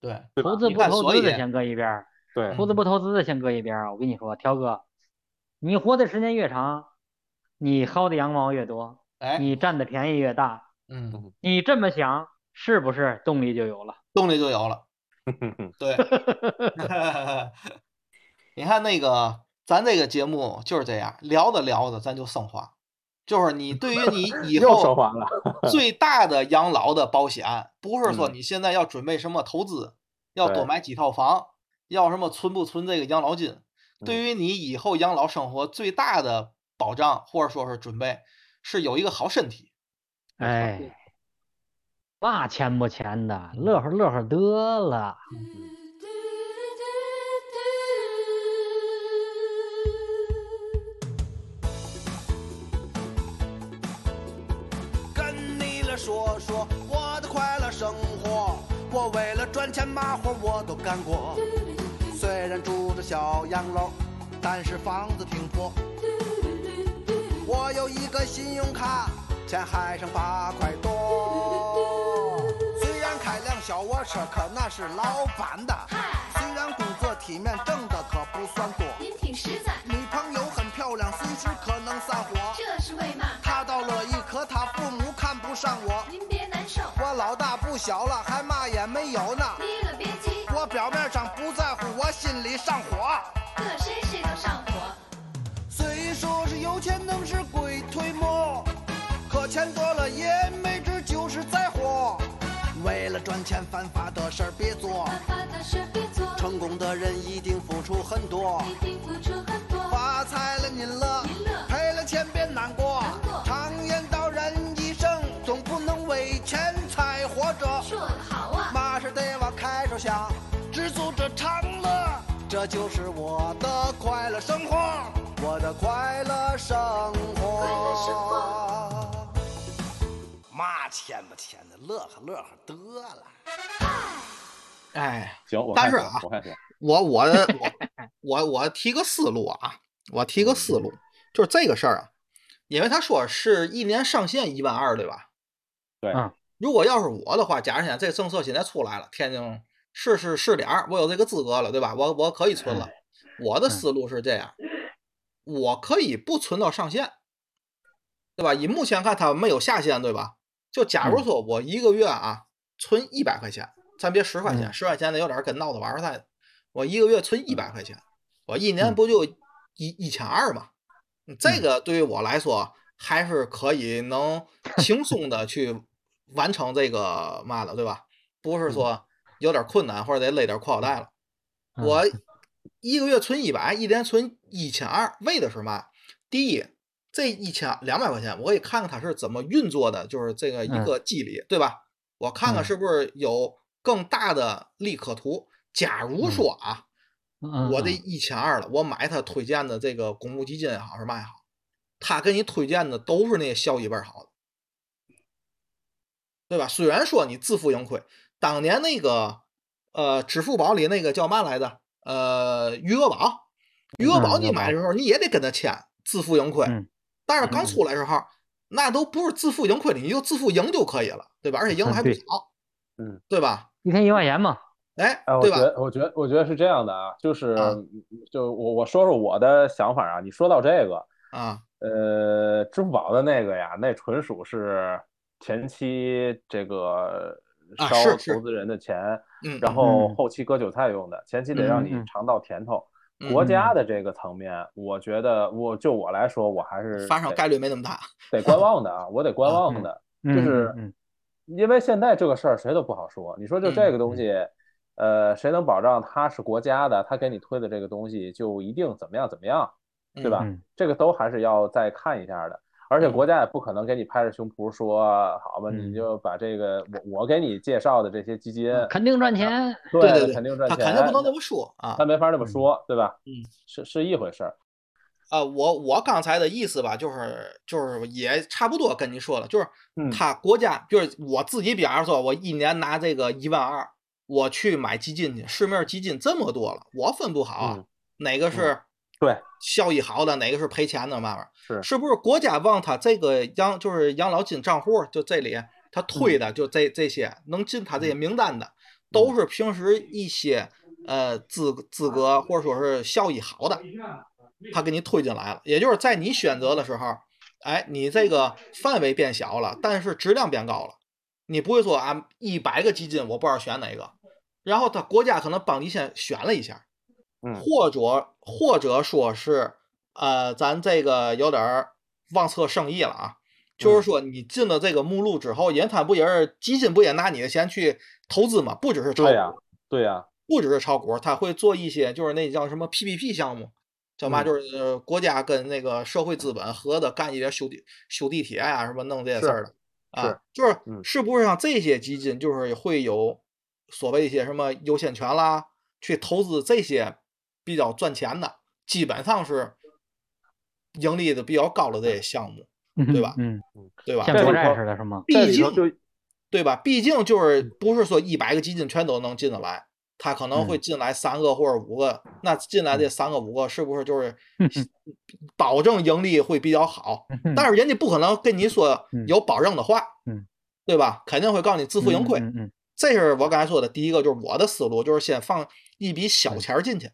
对，投资不投资的先搁一边，对，投资不投资的先搁一边。我跟你说，条哥，你活的时间越长，你薅的羊毛越多，哎，你占的便宜越大。嗯，你这么想，是不是动力就有了？动力就有了。对，你看那个，咱这个节目就是这样，聊着聊着咱就升华，就是你对于你 以后。最大的养老的保险，不是说嗯你现在要准备什么投资，要多买几套房，要什么存不存这个养老金。对嗯于你以后养老生活最大的保障，或者说是准备，是有一个好身体。哎，那钱不钱的，乐呵乐呵得了。跟你来说说我的快乐生活。我为了赚钱嘛活我都干过，虽然住着小洋楼，但是房子挺破。我有一个信用卡，钱还剩八块多。小卧车，可那是老板的。虽然工作体面，挣的可不算多。您挺实在，女朋友很漂亮，随时可能散伙。这是为嘛？他倒乐意，可他父母看不上我。您别难受，我老大不小了，还嘛也没有呢。你可别急，我表面上不在乎，我心里上火。搁谁谁都上火。虽说是有钱能使鬼推磨，可钱多了也没准就是灾祸。为了赚钱犯法的事儿别做，犯法的事别做，成功的人一定付出很多。一定付出很多。发财了您了您乐，赔了钱别难过难过。常言道人一生总不能为钱财活着。说得好啊，嘛事得往开处想，知足者常乐，这就是我的快乐生活，我的快乐生活。快乐生活。嘛钱不钱的，乐呵乐呵得了。哎，行，我但是啊我。我我 我提个思路啊，我提个思路，就是这个事儿啊，因为他说是一年上限一万二，对吧？对嗯如果要是我的话，假如现在这政策现在出来了，天津市是试点儿，我有这个资格了，对吧？我我可以存了。我的思路是这样，我可以不存到上限，对吧？以目前看，它没有下限，对吧？就假如说我一个月啊存一百块钱，咱别十块钱，嗯十块钱的有点跟闹着玩儿似的。我一个月存一百块钱，我一年嗯不就一一千二吗？这个对于我来说还是可以能轻松的去完成这个嘛的，对吧？不是说有点困难或者得勒点裤腰带了。嗯我一个月存一百，一年存一千二，为的是嘛？第一，这一千两百块钱，我可以看看它是怎么运作的，就是这个一嗯个机理，对吧？我看看嗯是不是有更大的利可图。假如说啊，嗯我这嗯一千二了，我买他推荐的这个公募基金也好是嘛也好，他给你推荐的都是那些效益倍儿好的，对吧？虽然说你自负盈亏，当年那个呃支付宝里那个叫嘛来着？呃，余额宝，余额宝嗯你买的时候你也得跟他签自负盈亏，嗯但是刚嗯出来时候，那都不是自负盈亏的，你就自负盈就可以了，对吧？而且赢的还不对少，嗯，对吧？一天一块钱嘛。哎对吧？觉，我觉得，我觉得是这样的啊，就是，啊就我我说说我的想法啊。你说到这个，啊，呃，支付宝的那个呀，那纯属是前期这个烧投资人的钱，嗯，然后嗯后期割韭菜用的，前期得让你尝到甜头。嗯国家的这个层面，我觉得我就我来说，我还是发生概率没那么大。得观望的啊，我得观望的。嗯就是嗯因为现在这个事儿谁都不好说。你说就这个东嗯西，呃，谁能保障它是国家的，他给你推的这个东西就一定怎么样怎么样，对吧？嗯这个都还是要再看一下的。而且嗯国家也不可能给你拍着胸脯说，好吧，嗯你就把这个我我给你介绍的这些基金，嗯，肯定赚钱。对对对对肯定赚钱，他肯定不能这么说啊他。没法这么说，对吧？嗯，是是一回事儿。啊，我我刚才的意思吧，就是就是也差不多跟你说了，就是嗯他国家，就是我自己，比方说，我一年拿这个一万二，我去买基金去，市面基金这么多了，我分不好啊嗯哪个是对，效益好的，哪个是赔钱的，嘛？是是不是国家往他这个养就是养老金账户就这里他推的就这这些能进他这些名单的，都是平时一些呃资资格或者说是效益好的，他给你推进来了。也就是在你选择的时候，哎，你这个范围变小了，但是质量变高了。你不会说啊，一百个基金我不知道选哪个，然后他国家可能帮你先选了一下，嗯或者或者说是呃，咱这个有点儿妄测圣意了啊。就是说，你进了这个目录之后，人他不也是基金不也拿你的钱去投资吗？不只是炒对呀股，对呀，不只是炒股，他会做一些就是那叫什么 PPP 项目，叫嘛？嗯就是呃国家跟那个社会资本合的干一些修地修地铁呀、什么弄这些事儿的啊，就是嗯是不是像这些基金就是会有所谓一些什么优先权啦，去投资这些比较赚钱的，基本上是盈利的比较高的这些项目，对吧嗯，对吧？像国债似的是吗？毕竟对吧？毕竟就是不是说一百个基金全都能进得来，他可能会嗯进来三个或者五个，那进来这三个五个是不是就是嗯保证盈利会比较好？但是人家不可能跟你说嗯有保证的话，嗯，对吧？肯定会告诉你自负盈亏。嗯嗯这是我刚才说的第一个，就是我的思路，就是先放一笔小钱进去，嗯，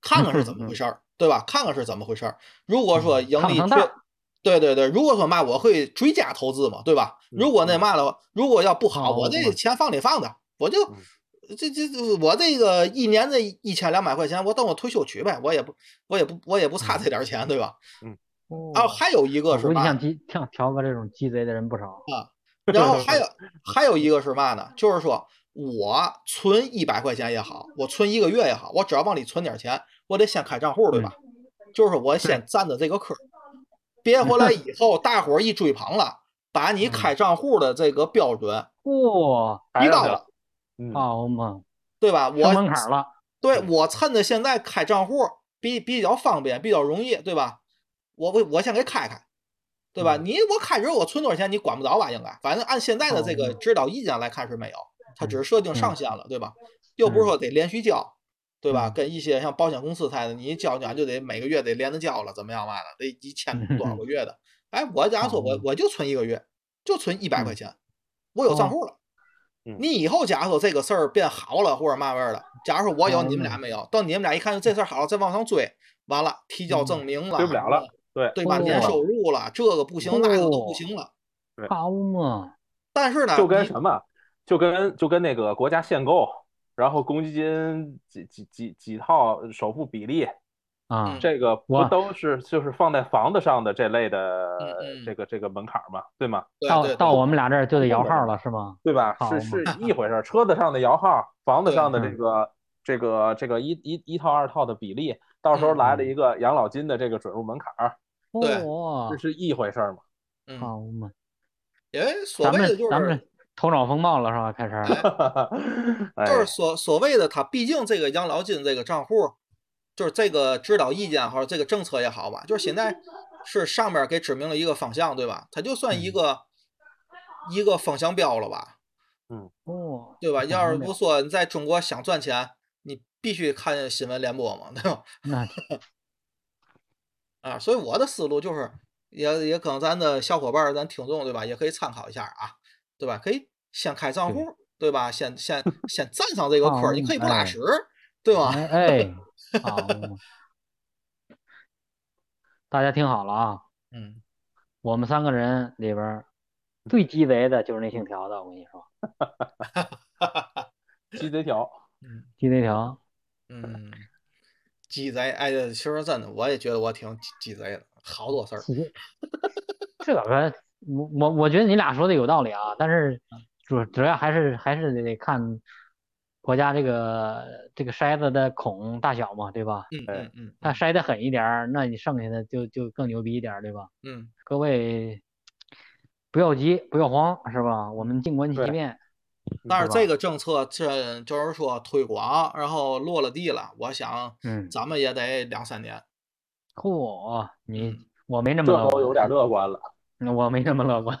看看是怎么回事儿，对吧？看看是怎么回事儿。如果说盈利大，对对对，如果说嘛，我会追加投资嘛，对吧？如果那嘛了，如果要不好，哦我这钱放里放着，我就嗯这这这我这个一年这一千两百块钱，我等我退休取呗，我也不我也不我也不差这点钱，对吧？嗯，然后还有一个是嘛像鸡像条哥这种鸡贼的人不少啊。然后还有还有一个是嘛呢？就是说我存一百块钱也好，我存一个月也好，我只要往里存点钱，我得先开账户，对吧？就是我先占的这个坑儿，别回来 以后大伙儿一追捧了，把你开账户的这个标准哇，提高了，嗯，好嘛，对吧？上门我槛了。对我趁着现在开账户比比较方便，比较容易，对吧？我我我先给开开，对吧？嗯你我开始我存多少钱，你管不着吧？应该，反正按现在的这个哦指导意见来看是没有，它只是设定上嗯限了，对吧？又不是说得连续交，对吧？嗯跟一些像保险公司似的，你一交钱就得每个月得连着交了，怎么样嘛的，得一千多少个月的。哎，我假如说我哦我就存一个月，就存一百块嗯钱，我有账户了。嗯你以后假如说这个事儿变好了或者嘛味儿了，假如说我有哦你们俩没有，到你们俩一看这事儿好了，再往上追，完了提交证明了，追不了了，对对吧？哦年收入了，这个不行，那个都不行了。好嘛，但是呢，就跟什么，就跟就跟那个国家限购，然后公积金几几几几套首付比例，啊，这个不都是就是放在房子上的这类的这个这个门槛嘛，对吗？到到我们俩这儿就得摇号了，是吗？对吧？是是一回事儿，车子上的摇号，房子上的这嗯个这个这个一一一套二套的比例，到时候来了一个养老金的这个准入门槛儿，对哇这，是一回事儿嘛？嗯，好嘛，因为所咱谓的就是们咱们头脑风暴了是吧？开始，哎就是所所谓的他，毕竟这个养老金这个账户，就是这个指导意见或者这个政策也好吧，就是现在是上面给指明了一个方向，对吧？它就算嗯一个、一个风向标了吧，嗯，哦，对吧？要是不说你在中国想赚钱，你必须看新闻联播嘛，对吧？那 啊，所以我的思路就是，也也可能咱的小伙伴、咱听众对吧，也可以参考一下啊，对吧？可以先开账户，对吧？先先先占上这个坑，你可以不拉哎屎，对吧？哎 哎，好，大家听好了啊，嗯，我们三个人里边最鸡贼的就是那姓条的，我跟你说，鸡贼条，嗯鸡贼条，嗯，鸡贼，哎，其实真的，我也觉得我挺鸡鸡贼的，好多事儿。这个我我我觉得你俩说的有道理啊，但是主主要还是还是得看国家这个这个筛子的孔大小嘛，对吧？嗯哎嗯嗯它筛的狠一点儿，那你剩下的就就更牛逼一点儿，对吧？嗯，各位不要急，不要慌，是吧？我们静观其变。但是这个政策这就是说推广，然后落了地了，我想嗯，咱们也得两三年。嚯，你嗯我没那么这乐观，都有点乐观了。我没那么乐观。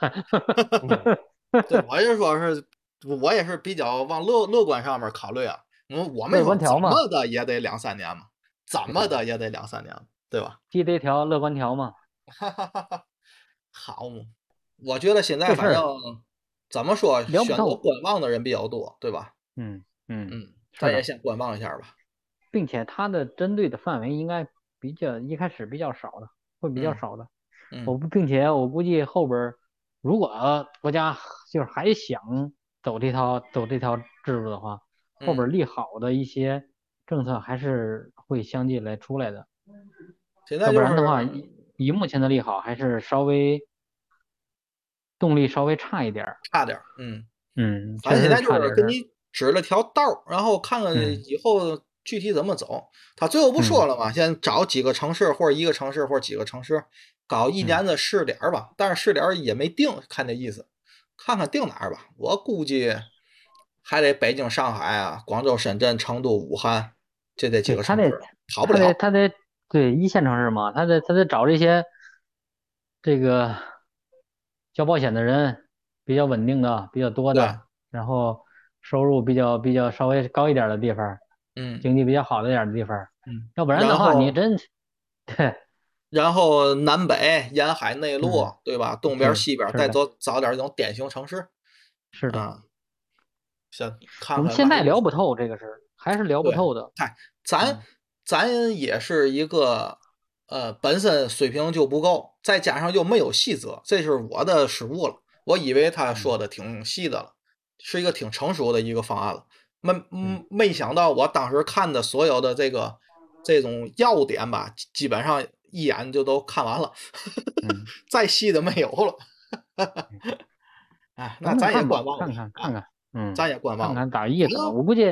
对，我就说是，我也是比较往乐乐观上面考虑啊。我，我没说怎么的也得两三年嘛，怎么 的也得两三年，对吧？记这条，乐观条嘛。好嘛，我觉得现在反正怎么说，选择观望的人比较多，对吧？嗯嗯，嗯，咱也先观望一下吧。并且它的针对的范围应该比较一开始比较少的，会比较嗯少的。嗯我不，并且我估计后边儿如果国家就是还想走这套走这条制度的话，后边利好的一些政策还是会相继来出来的。现在就要不然的话是，以目前的利好，还是稍微动力稍微差一点儿。差点儿，嗯，嗯，确咱现在就是给你指了条道儿，然后看看嗯以后具体怎么走。他最后不说了吗？先找几个城市或者一个城市或者几个城市搞一年的试点儿吧，但是试点儿也没定，看这意思，看看定哪儿吧。我估计还得北京、上海啊、广州、深圳、成都、武汉这这几个城市，跑不他得了。他得对一线城市嘛，他得他得找这些这个交保险的人比较稳定的、比较多的，然后收入比较比较稍微高一点的地方，嗯经济比较好的点儿的地方，嗯，要不然的话，你真对 然后南北沿海内陆，嗯对吧？东边儿西边儿再走找找点儿这种典型城市是的。啊。先看看我们现在聊不透这个事儿，还是聊不透的。嗨咱嗯咱也是一个呃本身水平就不够，再加上又没有细则，这是我的失误了。我以为他说的挺细的了，是一个挺成熟的一个方案了。没嗯，没想到我当时看的所有的这个这种要点吧，基基本上一眼就都看完了，嗯，再细的没有了。哎，那咱也观望吧看看看看，嗯，咱也观望吧。看看咋意思我估计，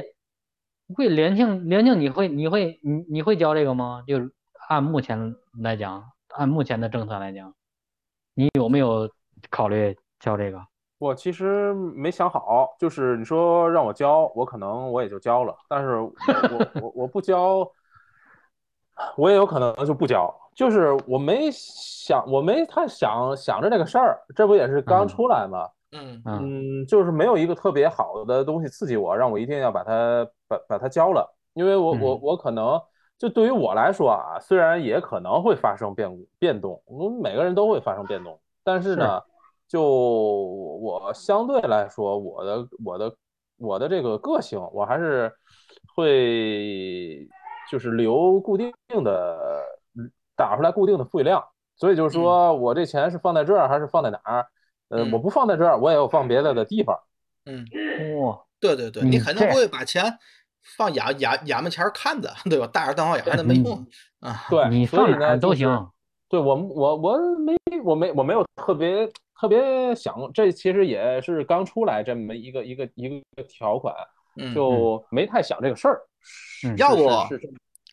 我估计连庆连庆你会你会你你会教这个吗？就是按目前来讲，按目前的政策来讲，你有没有考虑教这个？我其实没想好，就是你说让我教，我可能我也就教了，但是我我我我不教，我也有可能就不教，就是我没想，我没太想想着这个事儿，这不也是刚嗯。出来吗？嗯。嗯。嗯，就是没有一个特别好的东西刺激我，让我一定要把它把把它教了，因为我我嗯。我可能就对于我来说啊，虽然也可能会发生变变动，我们每个人都会发生变动，但是呢，就我相对来说，我的我的我的这个个性，我还是会就是留固定的打出来固定的付量，所以就是说我这钱是放在这儿还是放在哪儿？呃，嗯我不放在这儿，我也有放别的的地方。嗯，哇，对对对，你肯定不会把钱放眼眼眼门前看着，对吧？大着当花眼的没用啊。对，你放哪儿呢都行。对我我我没我没我没有特别特别想，这其实也是刚出来这么一个一个一个条款，嗯，就没太想这个事儿。嗯要不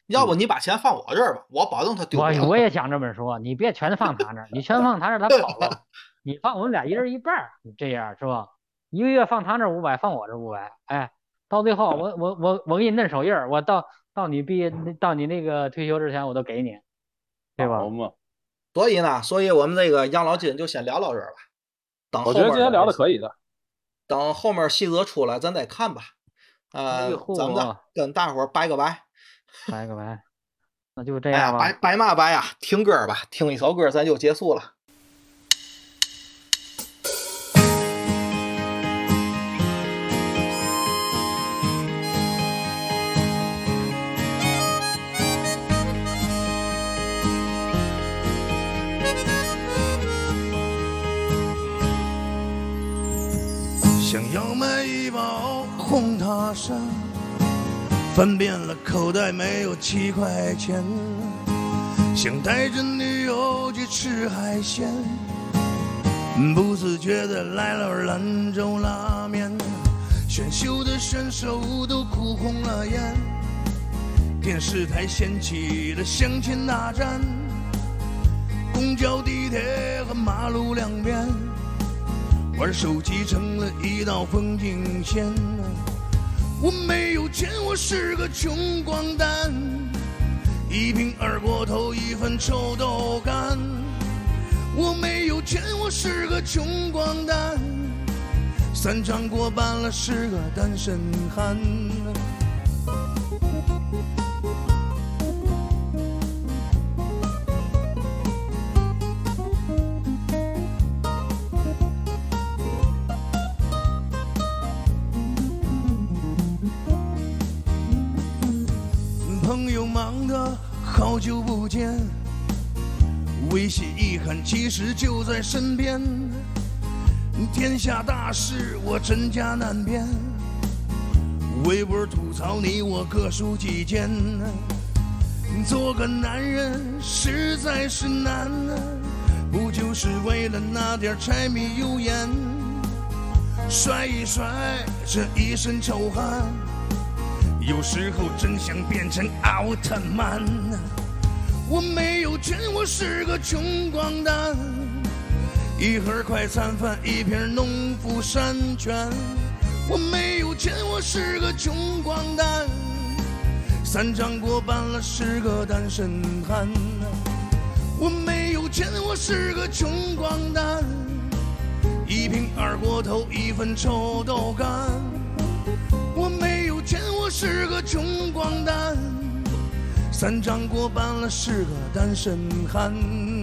要不你把钱放我这儿吧，我保证他丢不我了。我也想这么说，你别全放他那儿，你全放他那儿他跑了，你放我们俩一人一半儿，你这样是吧？一个月放他那儿五百，放我这五百，哎，到最后我我我我给你摁手印儿，我到到你毕业到你那个退休之前我都给你，对吧好？嘛？所以呢，所以我们这个养老金就先聊到这儿吧。等后面我觉得今天聊的的可以的。等后面细则出来咱再看吧。呃咱们嚯跟大伙儿拜个拜。拜个拜，那就这样吧拜。拜嘛拜呀？听歌儿吧，听一首歌咱就结束了。一包红塔山，翻遍了口袋没有七块钱，想带着女友去吃海鲜，不自觉的来了兰州拉面，选秀的选手都哭红了眼，电视台掀起了相亲大战，公交、地铁和马路两边。玩手机成了一道风景线。我没有钱，我是个穷光蛋，一瓶二锅头，一份臭豆干。我没有钱，我是个穷光蛋，三场过半了，是个单身汉。其实就在身边。天下大事我真假难辨，微博吐槽你我各抒己见。做个男人实在是难，不就是为了那点柴米油盐，甩一甩这一身臭汗，有时候真想变成奥特曼。我没有钱，我是个穷光蛋，一盒快餐饭，一瓶农夫山泉。我没有钱，我是个穷光蛋，三张过半了是个单身汉。我没有钱，我是个穷光蛋，一瓶二锅头，一份臭豆干。我没有钱，我是个穷光蛋，三张过半了是个单身汉。